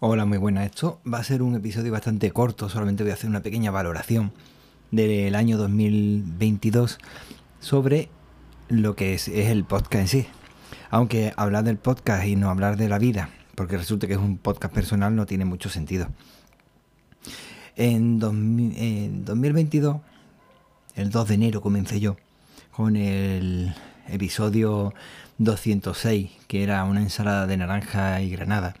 Hola, muy buenas. Esto va a ser un episodio bastante corto, solamente voy a hacer una pequeña valoración del año 2022 sobre lo que es, el podcast en sí. Aunque hablar del podcast y no hablar de la vida, porque resulta que es un podcast personal, no tiene mucho sentido. En, en 2022, el 2 de enero comencé yo con el episodio 206, que era una ensalada de naranja y granada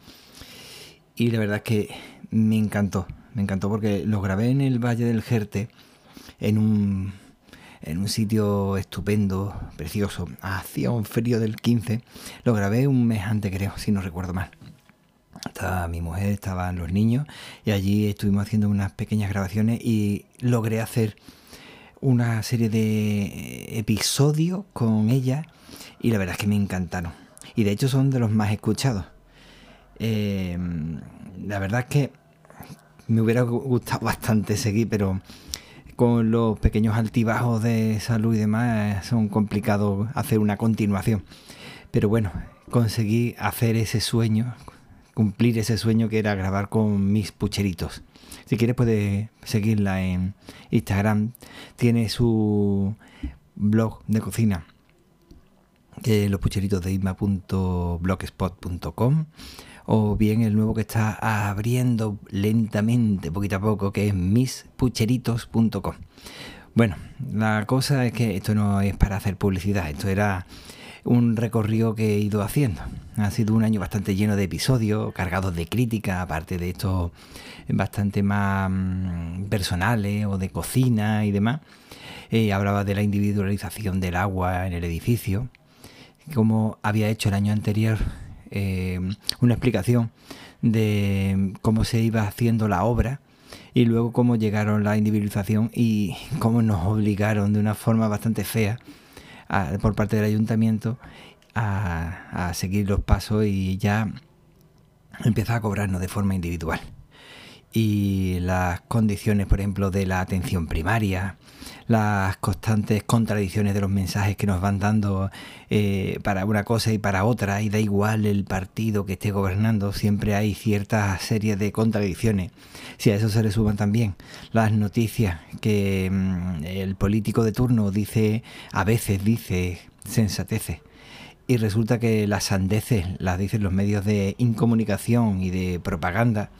y la verdad es que me encantó, me encantó porque lo grabé en el Valle del Jerte, en un, en un sitio estupendo, precioso. Hacía un frío del 15, lo grabé un mes antes creo, si no recuerdo mal. Estaba mi mujer, estaban los niños y allí estuvimos haciendo unas pequeñas grabaciones y logré hacer una serie de episodios con ella y la verdad es que me encantaron. Y de hecho son de los más escuchados. Eh, la verdad es que me hubiera gustado bastante seguir, pero con los pequeños altibajos de salud y demás son complicados hacer una continuación. Pero bueno, conseguí hacer ese sueño, cumplir ese sueño que era grabar con mis pucheritos. Si quieres puedes seguirla en Instagram. Tiene su blog de cocina, que es los pucheritos de isma.blogspot.com o bien el nuevo que está abriendo lentamente, poquito a poco, que es mispucheritos.com. Bueno, la cosa es que esto no es para hacer publicidad, esto era un recorrido que he ido haciendo. Ha sido un año bastante lleno de episodios, cargados de crítica, aparte de estos bastante más mm, personales o de cocina y demás. Eh, hablaba de la individualización del agua en el edificio, como había hecho el año anterior eh, una explicación de cómo se iba haciendo la obra y luego cómo llegaron la individualización y cómo nos obligaron de una forma bastante fea por parte del ayuntamiento a, a seguir los pasos y ya empezar a cobrarnos de forma individual y las condiciones, por ejemplo, de la atención primaria, las constantes contradicciones de los mensajes que nos van dando eh, para una cosa y para otra, y da igual el partido que esté gobernando, siempre hay cierta serie de contradicciones. Si a eso se le suman también las noticias que mm, el político de turno dice, a veces dice sensateces, y resulta que las sandeces las dicen los medios de incomunicación y de propaganda,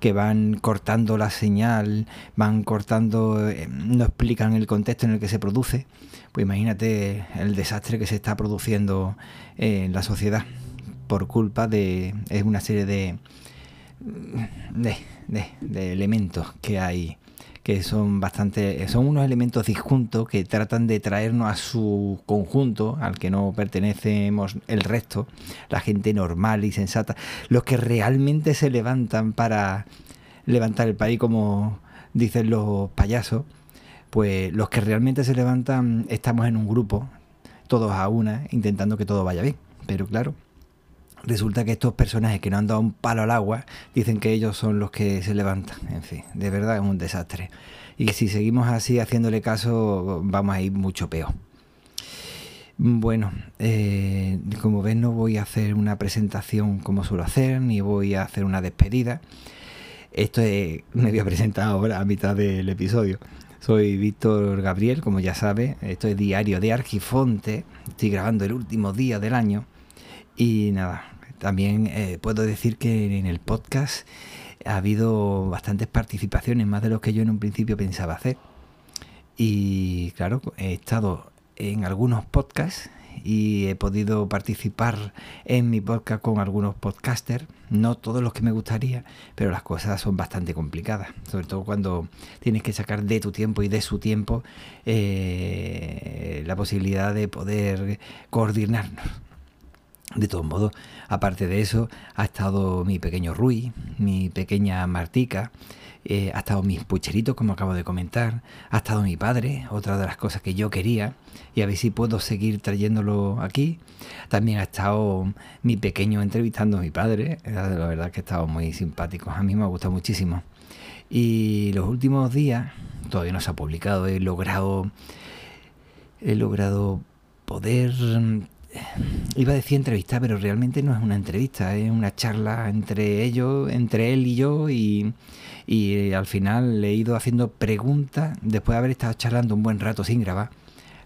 que van cortando la señal, van cortando, eh, no explican el contexto en el que se produce, pues imagínate el desastre que se está produciendo en la sociedad por culpa de es una serie de, de, de elementos que hay son bastante, son unos elementos disjuntos que tratan de traernos a su conjunto, al que no pertenecemos el resto, la gente normal y sensata, los que realmente se levantan para levantar el país, como dicen los payasos, pues los que realmente se levantan estamos en un grupo, todos a una, intentando que todo vaya bien. Pero claro, resulta que estos personajes que no han dado un palo al agua dicen que ellos son los que se levantan. En fin, de verdad es un desastre. Y si seguimos así haciéndole caso, vamos a ir mucho peor. Bueno, eh, como ven, no voy a hacer una presentación como suelo hacer, ni voy a hacer una despedida. Esto es, me voy a presentar ahora a mitad del episodio. Soy Víctor Gabriel, como ya sabe, esto es Diario de Argifonte. Estoy grabando el último día del año y nada, también eh, puedo decir que en el podcast ha habido bastantes participaciones, más de lo que yo en un principio pensaba hacer. Y claro, he estado en algunos podcasts y he podido participar en mi podcast con algunos podcasters, no todos los que me gustaría, pero las cosas son bastante complicadas, sobre todo cuando tienes que sacar de tu tiempo y de su tiempo eh, la posibilidad de poder coordinarnos. De todos modos, aparte de eso, ha estado mi pequeño Rui, mi pequeña Martica, eh, ha estado mis pucheritos, como acabo de comentar, ha estado mi padre, otra de las cosas que yo quería, y a ver si puedo seguir trayéndolo aquí. También ha estado mi pequeño entrevistando a mi padre, la verdad que ha estado muy simpático, a mí me ha gustado muchísimo. Y los últimos días, todavía no se ha publicado, he logrado, he logrado poder iba a decir entrevista, pero realmente no es una entrevista, es una charla entre ellos, entre él y yo, y, y al final le he ido haciendo preguntas, después de haber estado charlando un buen rato sin grabar,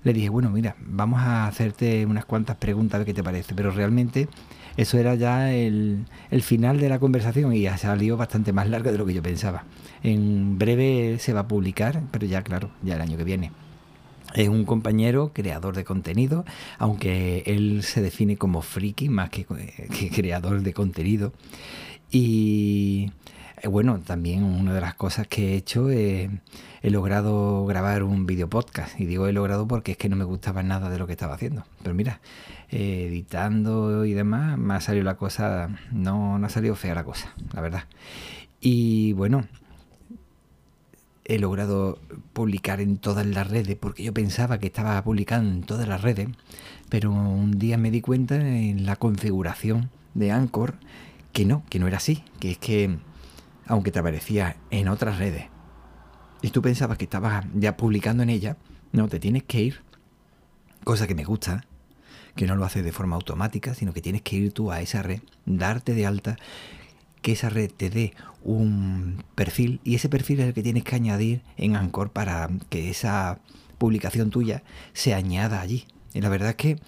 le dije, bueno, mira, vamos a hacerte unas cuantas preguntas a ver qué te parece, pero realmente eso era ya el final de la conversación y ha salido bastante más larga de lo que yo pensaba. En breve se va a publicar, pero ya claro, ya el año que viene. Es un compañero creador de contenido, aunque él se define como friki más que, creador de contenido. Y eh, bueno, también una de las cosas que he hecho he logrado grabar un video podcast. Y digo he logrado porque es que no me gustaba nada de lo que estaba haciendo. Pero mira, editando y demás, me ha salido la cosa, no, no ha salido fea la cosa, la verdad. Y bueno, he logrado publicar en todas las redes, porque yo pensaba que estaba publicando en todas las redes, pero un día me di cuenta en la configuración de Anchor que no, que no era así, que es que aunque te aparecía en otras redes y tú pensabas que estabas ya publicando en ella, no, te tienes que ir, cosa que me gusta, que no lo haces de forma automática, sino que tienes que ir tú a esa red, darte de alta, que esa red te dé un perfil y ese perfil es el que tienes que añadir en Anchor para que esa publicación tuya se añada allí. Y la verdad es que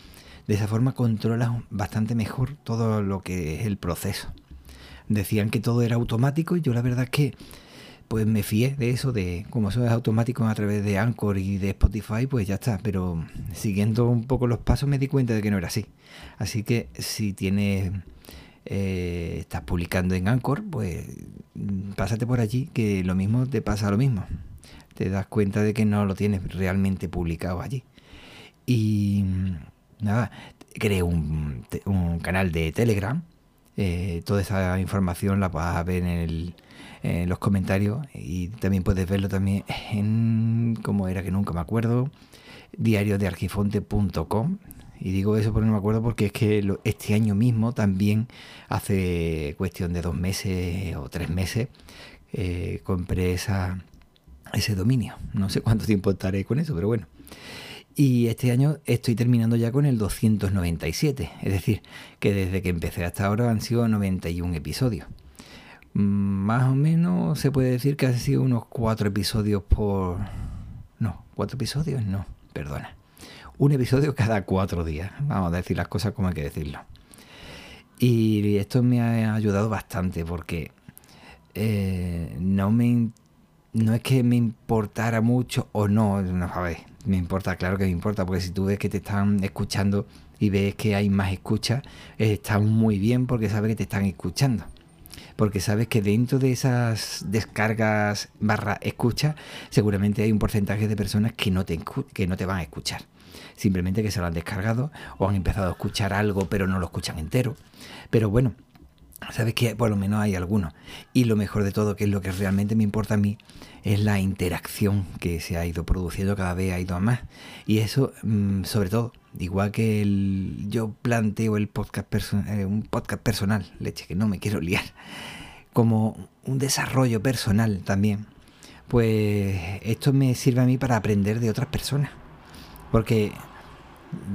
de esa forma controlas bastante mejor todo lo que es el proceso. Decían que todo era automático y yo la verdad es que pues me fié de eso, de como eso es automático a través de Anchor y de Spotify, pues ya está. Pero siguiendo un poco los pasos me di cuenta de que no era así. Así que si tienes eh, estás publicando en Anchor, pues mm, pásate por allí, que lo mismo te pasa lo mismo. Te das cuenta de que no lo tienes realmente publicado allí. Y mm, nada, creé un, canal de Telegram. Eh, toda esa información la vas a ver en, los comentarios y también puedes verlo también en, como era que nunca me acuerdo, diario de argifonte.com y digo eso porque no me acuerdo porque es que este año mismo también, hace cuestión de dos meses o tres meses, eh, compré esa, ese dominio. No sé cuánto tiempo estaré con eso, pero bueno. Y este año estoy terminando ya con el 297. Es decir, que desde que empecé hasta ahora han sido 91 episodios. Más o menos se puede decir que han sido unos cuatro episodios por... No, cuatro episodios no, perdona un episodio cada cuatro días. Vamos a decir las cosas como hay que decirlo. Y esto me ha ayudado bastante porque eh, no me no es que me importara mucho o no, no a me importa, claro que me importa, porque si tú ves que te están escuchando y ves que hay más escucha, está muy bien porque sabes que te están escuchando. Porque sabes que dentro de esas descargas barra escucha, seguramente hay un porcentaje de personas que no te, que no te van a escuchar simplemente que se lo han descargado o han empezado a escuchar algo pero no lo escuchan entero. Pero bueno, sabes que por lo menos hay algunos. Y lo mejor de todo, que es lo que realmente me importa a mí, es la interacción que se ha ido produciendo cada vez ha ido a más. Y eso, mm, sobre todo, igual que el, yo planteo el podcast eh, un podcast personal, leche, que no me quiero liar, como un desarrollo personal también. Pues esto me sirve a mí para aprender de otras personas. Porque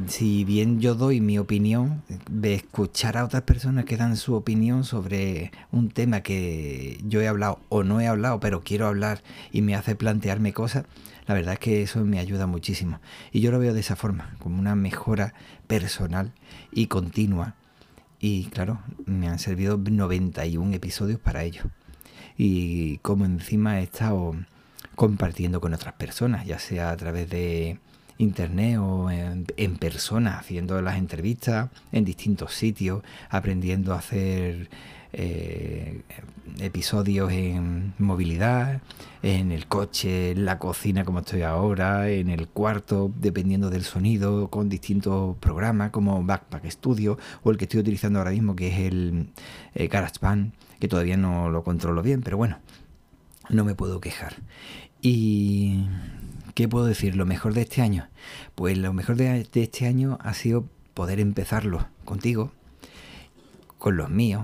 si bien yo doy mi opinión, de escuchar a otras personas que dan su opinión sobre un tema que yo he hablado o no he hablado, pero quiero hablar y me hace plantearme cosas, la verdad es que eso me ayuda muchísimo. Y yo lo veo de esa forma, como una mejora personal y continua. Y claro, me han servido 91 episodios para ello. Y como encima he estado compartiendo con otras personas, ya sea a través de internet o en, persona, haciendo las entrevistas en distintos sitios, aprendiendo a hacer eh, episodios en movilidad, en el coche, en la cocina como estoy ahora, en el cuarto, dependiendo del sonido, con distintos programas como Backpack Studio o el que estoy utilizando ahora mismo que es el eh, GarageBand, que todavía no lo controlo bien, pero bueno, no me puedo quejar. Y ¿Qué puedo decir? ¿Lo mejor de este año? Pues lo mejor de, este año ha sido poder empezarlo contigo, con los míos,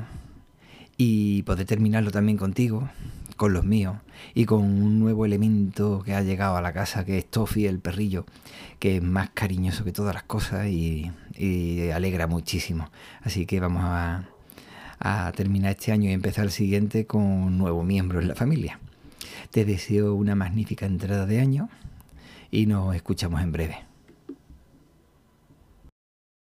y poder terminarlo también contigo, con los míos y con un nuevo elemento que ha llegado a la casa, que es Toffee, el perrillo, que es más cariñoso que todas las cosas y, alegra muchísimo. Así que vamos a, a terminar este año y empezar el siguiente con un nuevo miembro en la familia. Te deseo una magnífica entrada de año y nos escuchamos en breve.